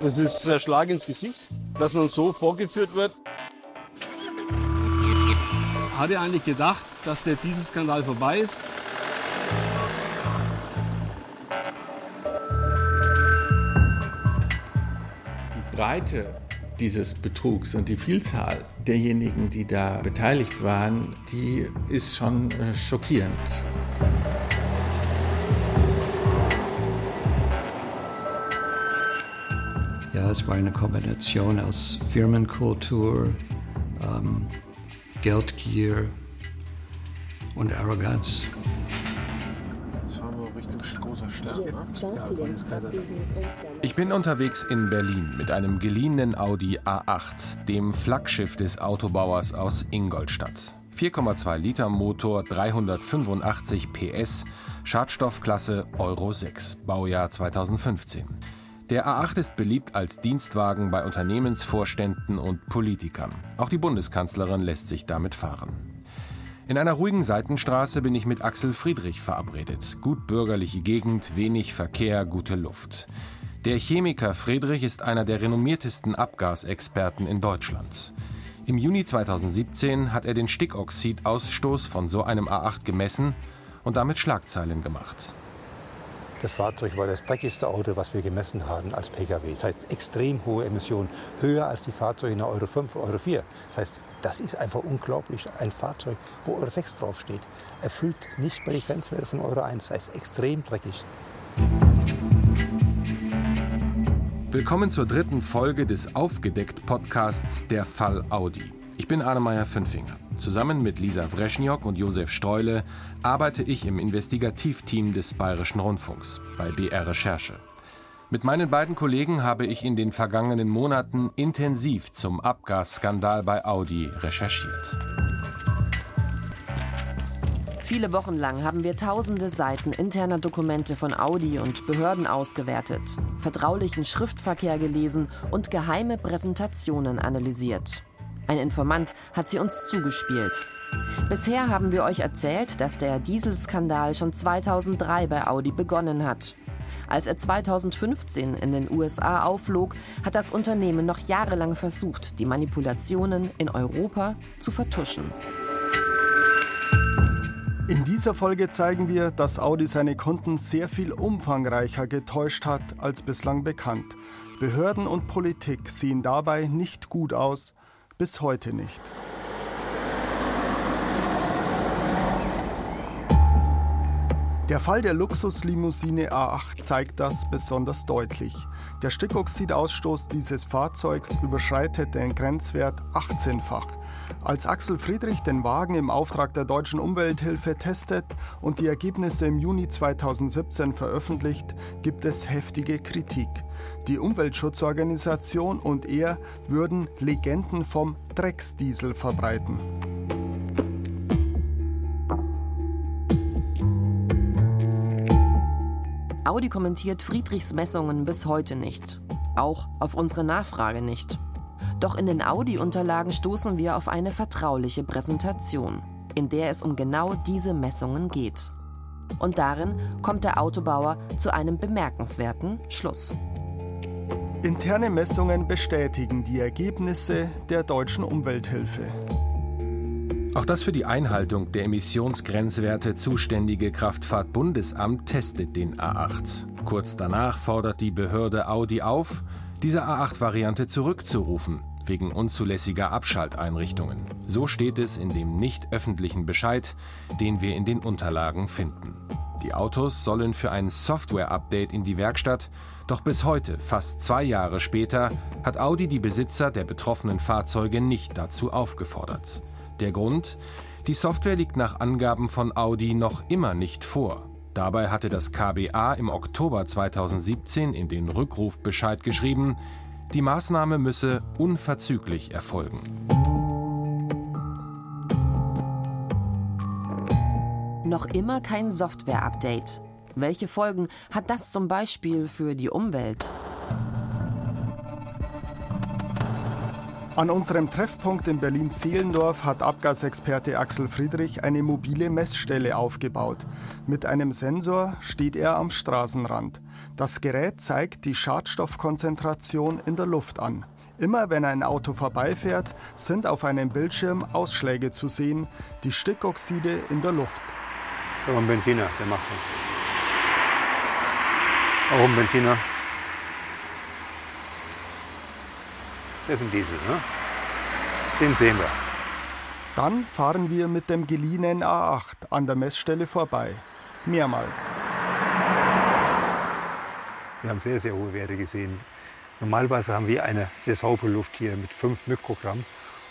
Das ist ein Schlag ins Gesicht, dass man so vorgeführt wird. Hat er eigentlich gedacht, dass der Dieselskandal vorbei ist? Die Breite dieses Betrugs und die Vielzahl derjenigen, die da beteiligt waren, die ist schon äh, schockierend. Es war eine Kombination aus Firmenkultur, ähm, Geldgier und Arroganz. Ich bin unterwegs in Berlin mit einem geliehenen Audi A8, dem Flaggschiff des Autobauers aus Ingolstadt. 4,2 Liter Motor, 385 PS, Schadstoffklasse Euro 6, Baujahr 2015. Der A8 ist beliebt als Dienstwagen bei Unternehmensvorständen und Politikern. Auch die Bundeskanzlerin lässt sich damit fahren. In einer ruhigen Seitenstraße bin ich mit Axel Friedrich verabredet. Gut bürgerliche Gegend, wenig Verkehr, gute Luft. Der Chemiker Friedrich ist einer der renommiertesten Abgasexperten in Deutschland. Im Juni 2017 hat er den Stickoxidausstoß von so einem A8 gemessen und damit Schlagzeilen gemacht. Das Fahrzeug war das dreckigste Auto, was wir gemessen haben als Pkw. Das heißt, extrem hohe Emissionen, höher als die Fahrzeuge in der Euro 5, Euro 4. Das heißt, das ist einfach unglaublich. Ein Fahrzeug, wo Euro 6 draufsteht, erfüllt nicht mal die Grenzwerte von Euro 1. Das heißt, extrem dreckig. Willkommen zur dritten Folge des Aufgedeckt-Podcasts Der Fall Audi. Ich bin Arnemeyer Fünfinger. Zusammen mit Lisa Wreschniok und Josef Streule arbeite ich im Investigativteam des Bayerischen Rundfunks bei BR Recherche. Mit meinen beiden Kollegen habe ich in den vergangenen Monaten intensiv zum Abgasskandal bei Audi recherchiert. Viele Wochen lang haben wir tausende Seiten interner Dokumente von Audi und Behörden ausgewertet, vertraulichen Schriftverkehr gelesen und geheime Präsentationen analysiert. Ein Informant hat sie uns zugespielt. Bisher haben wir euch erzählt, dass der Dieselskandal schon 2003 bei Audi begonnen hat. Als er 2015 in den USA aufflog, hat das Unternehmen noch jahrelang versucht, die Manipulationen in Europa zu vertuschen. In dieser Folge zeigen wir, dass Audi seine Kunden sehr viel umfangreicher getäuscht hat als bislang bekannt. Behörden und Politik sehen dabei nicht gut aus bis heute nicht. Der Fall der Luxuslimousine A8 zeigt das besonders deutlich. Der Stickoxidausstoß dieses Fahrzeugs überschreitet den Grenzwert 18-fach. Als Axel Friedrich den Wagen im Auftrag der deutschen Umwelthilfe testet und die Ergebnisse im Juni 2017 veröffentlicht, gibt es heftige Kritik. Die Umweltschutzorganisation und er würden Legenden vom Drecksdiesel verbreiten. Audi kommentiert Friedrichs Messungen bis heute nicht. Auch auf unsere Nachfrage nicht. Doch in den Audi-Unterlagen stoßen wir auf eine vertrauliche Präsentation, in der es um genau diese Messungen geht. Und darin kommt der Autobauer zu einem bemerkenswerten Schluss. Interne Messungen bestätigen die Ergebnisse der deutschen Umwelthilfe. Auch das für die Einhaltung der Emissionsgrenzwerte zuständige Kraftfahrtbundesamt testet den A8. Kurz danach fordert die Behörde Audi auf, diese A8-Variante zurückzurufen, wegen unzulässiger Abschalteinrichtungen. So steht es in dem nicht öffentlichen Bescheid, den wir in den Unterlagen finden. Die Autos sollen für ein Software-Update in die Werkstatt, doch bis heute, fast zwei Jahre später, hat Audi die Besitzer der betroffenen Fahrzeuge nicht dazu aufgefordert. Der Grund? Die Software liegt nach Angaben von Audi noch immer nicht vor. Dabei hatte das KBA im Oktober 2017 in den Rückrufbescheid geschrieben, die Maßnahme müsse unverzüglich erfolgen. Noch immer kein Software-Update. Welche Folgen hat das zum Beispiel für die Umwelt? An unserem Treffpunkt in Berlin-Zehlendorf hat Abgasexperte Axel Friedrich eine mobile Messstelle aufgebaut. Mit einem Sensor steht er am Straßenrand. Das Gerät zeigt die Schadstoffkonzentration in der Luft an. Immer wenn ein Auto vorbeifährt, sind auf einem Bildschirm Ausschläge zu sehen, die Stickoxide in der Luft. So ein Benziner, der macht nichts. Auch ein Benziner. Das ist ein Diesel, ne? Den sehen wir. Dann fahren wir mit dem geliehenen A8 an der Messstelle vorbei. Mehrmals. Wir haben sehr, sehr hohe Werte gesehen. Normalerweise haben wir eine sehr saubere Luft hier mit 5 Mikrogramm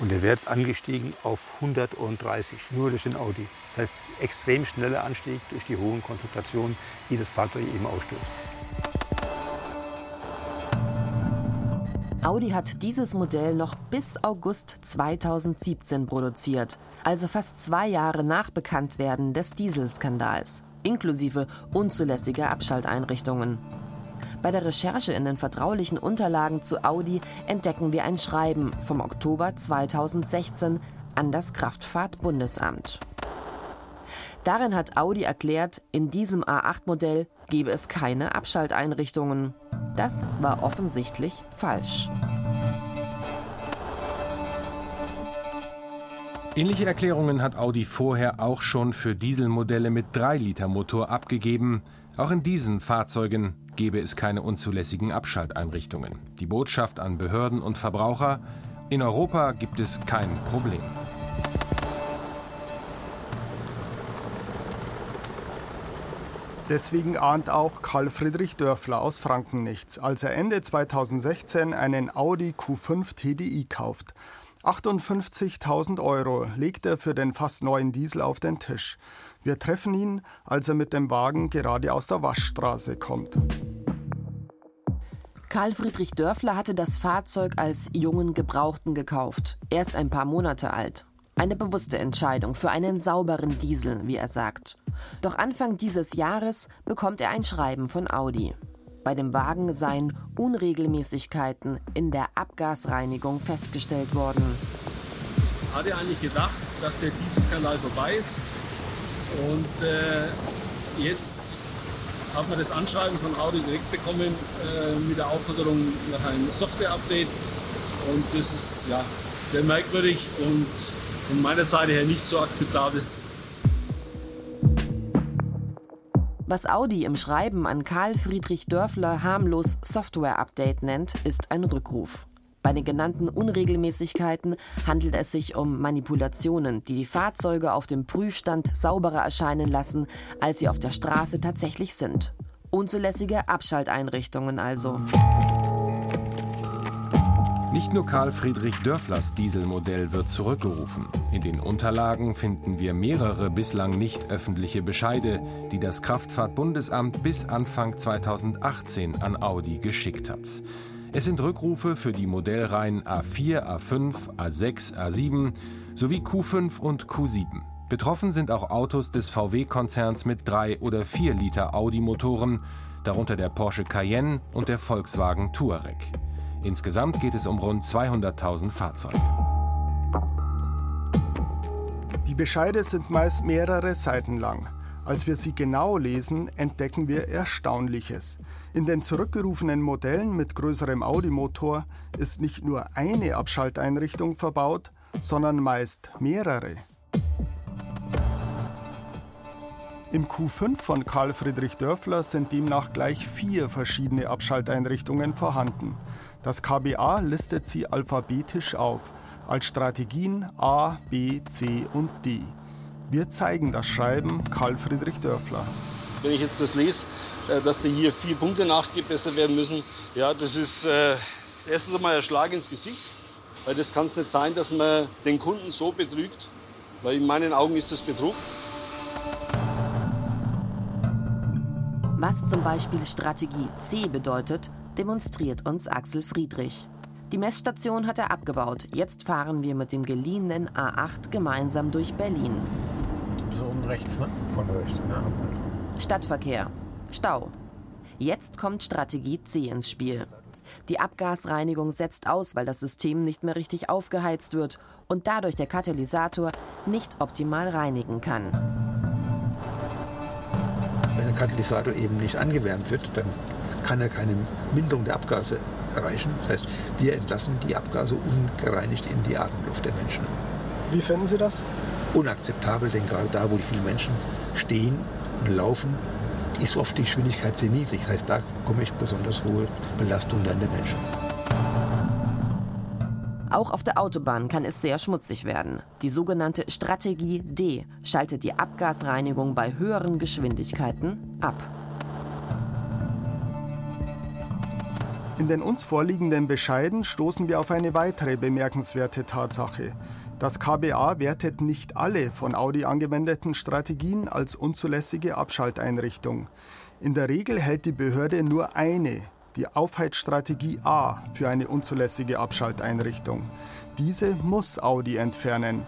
und der Wert ist angestiegen auf 130, nur durch den Audi. Das heißt, extrem schneller Anstieg durch die hohen Konzentrationen, die das Fahrzeug eben ausstößt. Audi hat dieses Modell noch bis August 2017 produziert, also fast zwei Jahre nach Bekanntwerden des Dieselskandals, inklusive unzulässiger Abschalteinrichtungen. Bei der Recherche in den vertraulichen Unterlagen zu Audi entdecken wir ein Schreiben vom Oktober 2016 an das Kraftfahrtbundesamt. Darin hat Audi erklärt, in diesem A8-Modell gebe es keine Abschalteinrichtungen. Das war offensichtlich falsch. Ähnliche Erklärungen hat Audi vorher auch schon für Dieselmodelle mit 3-Liter-Motor abgegeben. Auch in diesen Fahrzeugen gebe es keine unzulässigen Abschalteinrichtungen. Die Botschaft an Behörden und Verbraucher, in Europa gibt es kein Problem. Deswegen ahnt auch Karl Friedrich Dörfler aus Franken nichts, als er Ende 2016 einen Audi Q5 TDI kauft. 58.000 Euro legt er für den fast neuen Diesel auf den Tisch. Wir treffen ihn, als er mit dem Wagen gerade aus der Waschstraße kommt. Karl Friedrich Dörfler hatte das Fahrzeug als jungen Gebrauchten gekauft, erst ein paar Monate alt. Eine bewusste Entscheidung für einen sauberen Diesel, wie er sagt. Doch Anfang dieses Jahres bekommt er ein Schreiben von Audi. Bei dem Wagen seien Unregelmäßigkeiten in der Abgasreinigung festgestellt worden. Hatte eigentlich gedacht, dass der Dieselskandal vorbei ist. Und äh, jetzt hat man das Anschreiben von Audi direkt bekommen äh, mit der Aufforderung nach einem Software-Update. Und das ist ja sehr merkwürdig und von meiner Seite her nicht so akzeptabel. Was Audi im Schreiben an Karl Friedrich Dörfler harmlos Software-Update nennt, ist ein Rückruf. Bei den genannten Unregelmäßigkeiten handelt es sich um Manipulationen, die die Fahrzeuge auf dem Prüfstand sauberer erscheinen lassen, als sie auf der Straße tatsächlich sind. Unzulässige Abschalteinrichtungen also. Nicht nur Karl Friedrich Dörflers Dieselmodell wird zurückgerufen. In den Unterlagen finden wir mehrere bislang nicht öffentliche Bescheide, die das Kraftfahrtbundesamt bis Anfang 2018 an Audi geschickt hat. Es sind Rückrufe für die Modellreihen A4, A5, A6, A7 sowie Q5 und Q7. Betroffen sind auch Autos des VW-Konzerns mit 3 oder 4 Liter Audi-Motoren, darunter der Porsche Cayenne und der Volkswagen Touareg. Insgesamt geht es um rund 200.000 Fahrzeuge. Die Bescheide sind meist mehrere Seiten lang. Als wir sie genau lesen, entdecken wir Erstaunliches. In den zurückgerufenen Modellen mit größerem Audi-Motor ist nicht nur eine Abschalteinrichtung verbaut, sondern meist mehrere. Im Q5 von Karl Friedrich Dörfler sind demnach gleich vier verschiedene Abschalteinrichtungen vorhanden. Das KBA listet sie alphabetisch auf, als Strategien A, B, C und D. Wir zeigen das Schreiben Karl Friedrich Dörfler. Wenn ich jetzt das lese, äh, dass da hier vier Punkte nachgebessert werden müssen, ja, das ist äh, erstens einmal ein Schlag ins Gesicht, weil das kann es nicht sein, dass man den Kunden so betrügt, weil in meinen Augen ist das Betrug. Was zum Beispiel Strategie C bedeutet, demonstriert uns Axel Friedrich. Die Messstation hat er abgebaut. Jetzt fahren wir mit dem geliehenen A8 gemeinsam durch Berlin. So unten rechts, ne? Von rechts, ja. Stadtverkehr. Stau. Jetzt kommt Strategie C ins Spiel. Die Abgasreinigung setzt aus, weil das System nicht mehr richtig aufgeheizt wird und dadurch der Katalysator nicht optimal reinigen kann. Wenn der Katalysator eben nicht angewärmt wird, dann kann er keine Minderung der Abgase erreichen. Das heißt, wir entlassen die Abgase ungereinigt in die Atemluft der Menschen. Wie finden Sie das? Unakzeptabel, denn gerade da, wo die vielen Menschen stehen und laufen, ist oft die Geschwindigkeit sehr niedrig. Das heißt, da komme ich besonders hohe Belastung dann der Menschen. Auch auf der Autobahn kann es sehr schmutzig werden. Die sogenannte Strategie D schaltet die Abgasreinigung bei höheren Geschwindigkeiten ab. In den uns vorliegenden Bescheiden stoßen wir auf eine weitere bemerkenswerte Tatsache. Das KBA wertet nicht alle von Audi angewendeten Strategien als unzulässige Abschalteinrichtung. In der Regel hält die Behörde nur eine, die Aufheizstrategie A, für eine unzulässige Abschalteinrichtung. Diese muss Audi entfernen.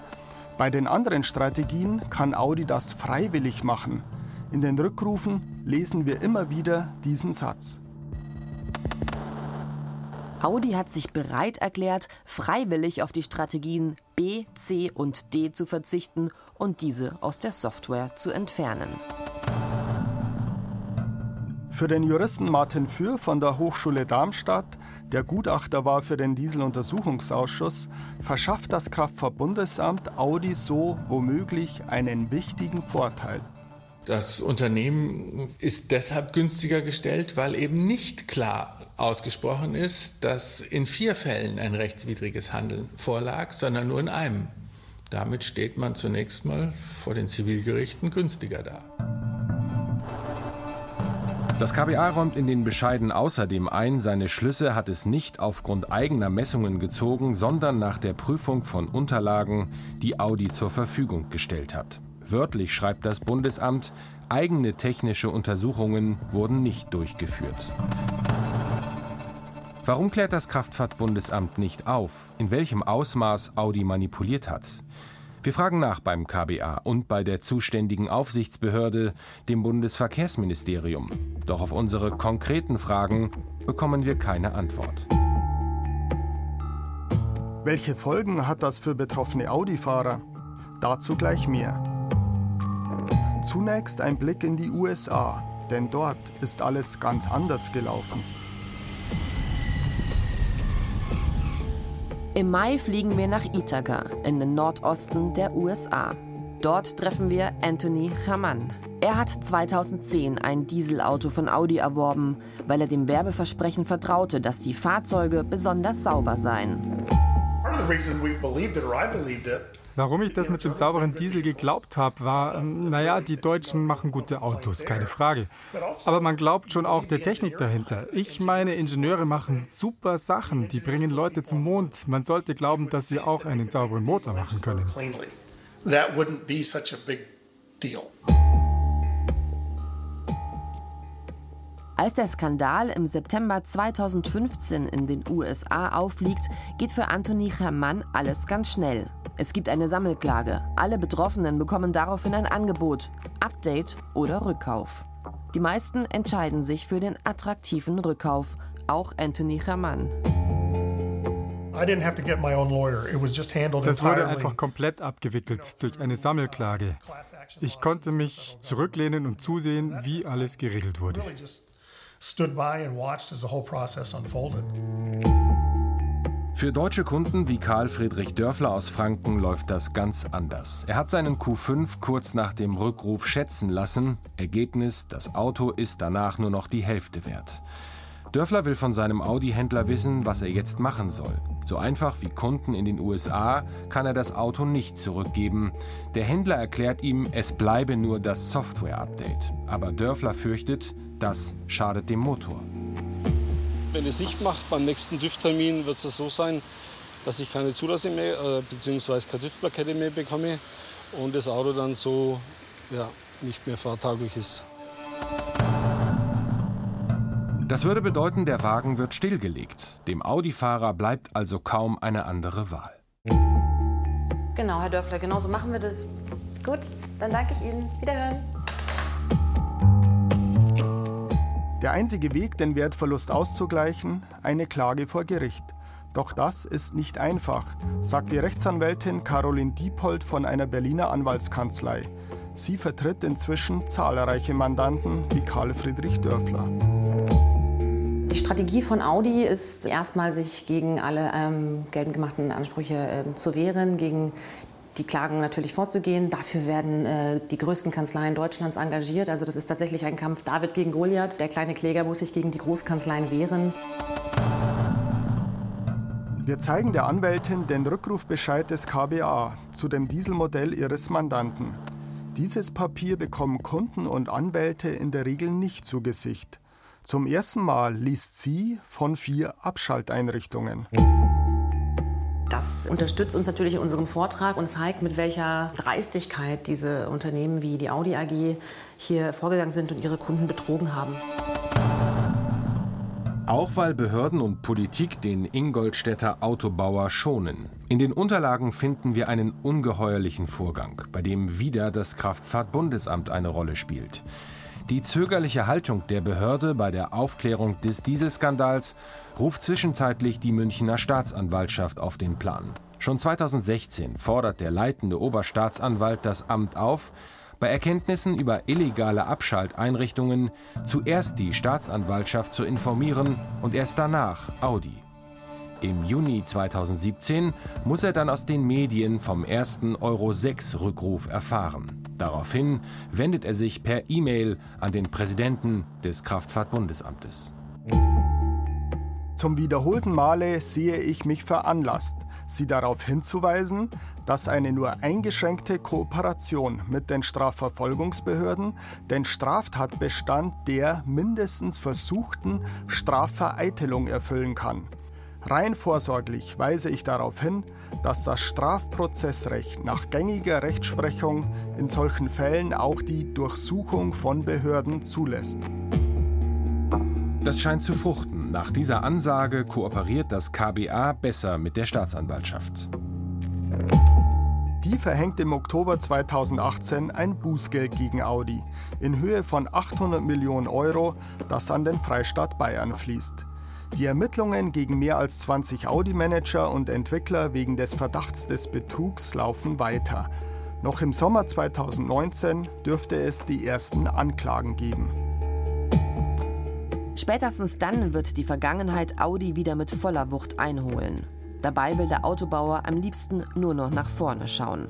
Bei den anderen Strategien kann Audi das freiwillig machen. In den Rückrufen lesen wir immer wieder diesen Satz. Audi hat sich bereit erklärt, freiwillig auf die Strategien B, C und D zu verzichten und diese aus der Software zu entfernen. Für den Juristen Martin Für von der Hochschule Darmstadt, der Gutachter war für den Dieseluntersuchungsausschuss, verschafft das Kraftfahrtbundesamt Audi so womöglich einen wichtigen Vorteil. Das Unternehmen ist deshalb günstiger gestellt, weil eben nicht klar ausgesprochen ist, dass in vier Fällen ein rechtswidriges Handeln vorlag, sondern nur in einem. Damit steht man zunächst mal vor den Zivilgerichten günstiger da. Das KBA räumt in den Bescheiden außerdem ein, seine Schlüsse hat es nicht aufgrund eigener Messungen gezogen, sondern nach der Prüfung von Unterlagen, die Audi zur Verfügung gestellt hat. Wörtlich schreibt das Bundesamt, eigene technische Untersuchungen wurden nicht durchgeführt. Warum klärt das Kraftfahrtbundesamt nicht auf, in welchem Ausmaß Audi manipuliert hat? Wir fragen nach beim KBA und bei der zuständigen Aufsichtsbehörde, dem Bundesverkehrsministerium. Doch auf unsere konkreten Fragen bekommen wir keine Antwort. Welche Folgen hat das für betroffene Audi-Fahrer? Dazu gleich mehr. Zunächst ein Blick in die USA, denn dort ist alles ganz anders gelaufen. Im Mai fliegen wir nach Ithaca in den Nordosten der USA. Dort treffen wir Anthony Chaman. Er hat 2010 ein Dieselauto von Audi erworben, weil er dem Werbeversprechen vertraute, dass die Fahrzeuge besonders sauber seien. Warum ich das mit dem sauberen Diesel geglaubt habe, war, ähm, naja, die Deutschen machen gute Autos, keine Frage. Aber man glaubt schon auch der Technik dahinter. Ich meine, Ingenieure machen super Sachen, die bringen Leute zum Mond. Man sollte glauben, dass sie auch einen sauberen Motor machen können. That wouldn't be such a big deal. Als der Skandal im September 2015 in den USA aufliegt, geht für Anthony Hermann alles ganz schnell. Es gibt eine Sammelklage. Alle Betroffenen bekommen daraufhin ein Angebot, Update oder Rückkauf. Die meisten entscheiden sich für den attraktiven Rückkauf, auch Anthony Hermann. Das wurde einfach komplett abgewickelt durch eine Sammelklage. Ich konnte mich zurücklehnen und zusehen, wie alles geregelt wurde stood by and watched as the whole process unfolded. Für deutsche Kunden wie Karl Friedrich Dörfler aus Franken läuft das ganz anders. Er hat seinen Q5 kurz nach dem Rückruf schätzen lassen. Ergebnis, das Auto ist danach nur noch die Hälfte wert. Dörfler will von seinem Audi-Händler wissen, was er jetzt machen soll. So einfach wie Kunden in den USA kann er das Auto nicht zurückgeben. Der Händler erklärt ihm, es bleibe nur das Software-Update. Aber Dörfler fürchtet, das schadet dem Motor. Wenn es nicht macht, beim nächsten TÜV-Termin wird es so sein, dass ich keine Zulassung mehr äh, bzw. keine TÜV-Plakette mehr bekomme und das Auto dann so ja, nicht mehr fahrtauglich ist. Das würde bedeuten, der Wagen wird stillgelegt. Dem Audi-Fahrer bleibt also kaum eine andere Wahl. Genau, Herr Dörfler, genau so machen wir das. Gut, dann danke ich Ihnen. Wiederhören. Der einzige Weg, den Wertverlust auszugleichen, eine Klage vor Gericht. Doch das ist nicht einfach, sagt die Rechtsanwältin Caroline Diepold von einer Berliner Anwaltskanzlei. Sie vertritt inzwischen zahlreiche Mandanten wie Karl Friedrich Dörfler. Die Strategie von Audi ist erstmal, sich gegen alle ähm, geltend gemachten Ansprüche äh, zu wehren, gegen die Klagen natürlich vorzugehen. Dafür werden äh, die größten Kanzleien Deutschlands engagiert. Also das ist tatsächlich ein Kampf David gegen Goliath. Der kleine Kläger muss sich gegen die Großkanzleien wehren. Wir zeigen der Anwältin den Rückrufbescheid des KBA zu dem Dieselmodell ihres Mandanten. Dieses Papier bekommen Kunden und Anwälte in der Regel nicht zu Gesicht. Zum ersten Mal liest sie von vier Abschalteinrichtungen. Das unterstützt uns natürlich in unserem Vortrag und zeigt, mit welcher Dreistigkeit diese Unternehmen wie die Audi AG hier vorgegangen sind und ihre Kunden betrogen haben. Auch weil Behörden und Politik den Ingolstädter Autobauer schonen. In den Unterlagen finden wir einen ungeheuerlichen Vorgang, bei dem wieder das Kraftfahrtbundesamt eine Rolle spielt. Die zögerliche Haltung der Behörde bei der Aufklärung des Dieselskandals ruft zwischenzeitlich die Münchner Staatsanwaltschaft auf den Plan. Schon 2016 fordert der leitende Oberstaatsanwalt das Amt auf, bei Erkenntnissen über illegale Abschalteinrichtungen zuerst die Staatsanwaltschaft zu informieren und erst danach Audi. Im Juni 2017 muss er dann aus den Medien vom ersten Euro 6 Rückruf erfahren. Daraufhin wendet er sich per E-Mail an den Präsidenten des Kraftfahrtbundesamtes. Zum wiederholten Male sehe ich mich veranlasst, Sie darauf hinzuweisen, dass eine nur eingeschränkte Kooperation mit den Strafverfolgungsbehörden den Straftatbestand der mindestens versuchten Strafvereitelung erfüllen kann. Rein vorsorglich weise ich darauf hin, dass das Strafprozessrecht nach gängiger Rechtsprechung in solchen Fällen auch die Durchsuchung von Behörden zulässt. Das scheint zu fruchten. Nach dieser Ansage kooperiert das KBA besser mit der Staatsanwaltschaft. Die verhängt im Oktober 2018 ein Bußgeld gegen Audi in Höhe von 800 Millionen Euro, das an den Freistaat Bayern fließt. Die Ermittlungen gegen mehr als 20 Audi-Manager und Entwickler wegen des Verdachts des Betrugs laufen weiter. Noch im Sommer 2019 dürfte es die ersten Anklagen geben. Spätestens dann wird die Vergangenheit Audi wieder mit voller Wucht einholen. Dabei will der Autobauer am liebsten nur noch nach vorne schauen.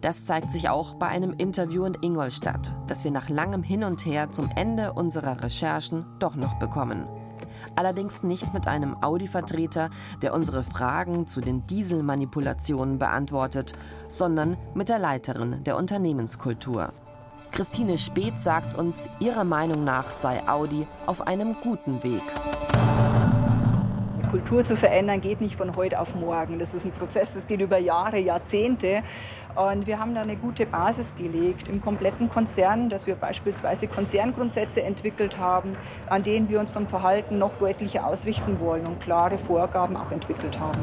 Das zeigt sich auch bei einem Interview in Ingolstadt, das wir nach langem Hin und Her zum Ende unserer Recherchen doch noch bekommen allerdings nicht mit einem Audi-Vertreter, der unsere Fragen zu den Dieselmanipulationen beantwortet, sondern mit der Leiterin der Unternehmenskultur. Christine Speth sagt uns, ihrer Meinung nach sei Audi auf einem guten Weg. Kultur zu verändern geht nicht von heute auf morgen. Das ist ein Prozess, das geht über Jahre, Jahrzehnte. Und wir haben da eine gute Basis gelegt im kompletten Konzern, dass wir beispielsweise Konzerngrundsätze entwickelt haben, an denen wir uns vom Verhalten noch deutlicher ausrichten wollen und klare Vorgaben auch entwickelt haben.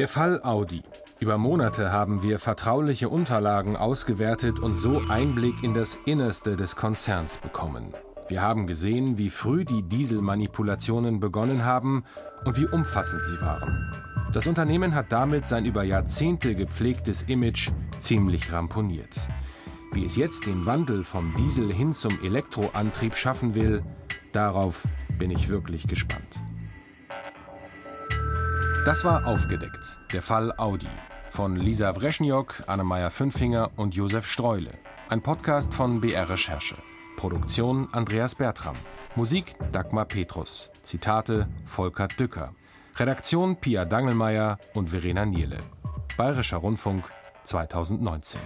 Der Fall Audi. Über Monate haben wir vertrauliche Unterlagen ausgewertet und so Einblick in das Innerste des Konzerns bekommen. Wir haben gesehen, wie früh die Dieselmanipulationen begonnen haben und wie umfassend sie waren. Das Unternehmen hat damit sein über Jahrzehnte gepflegtes Image ziemlich ramponiert. Wie es jetzt den Wandel vom Diesel hin zum Elektroantrieb schaffen will, darauf bin ich wirklich gespannt. Das war aufgedeckt, der Fall Audi von Lisa Wreschniok, Annemeier Fünfinger und Josef Streule. Ein Podcast von BR Recherche. Produktion Andreas Bertram. Musik Dagmar Petrus. Zitate Volker Dücker. Redaktion Pia Dangelmeier und Verena Nierle. Bayerischer Rundfunk 2019.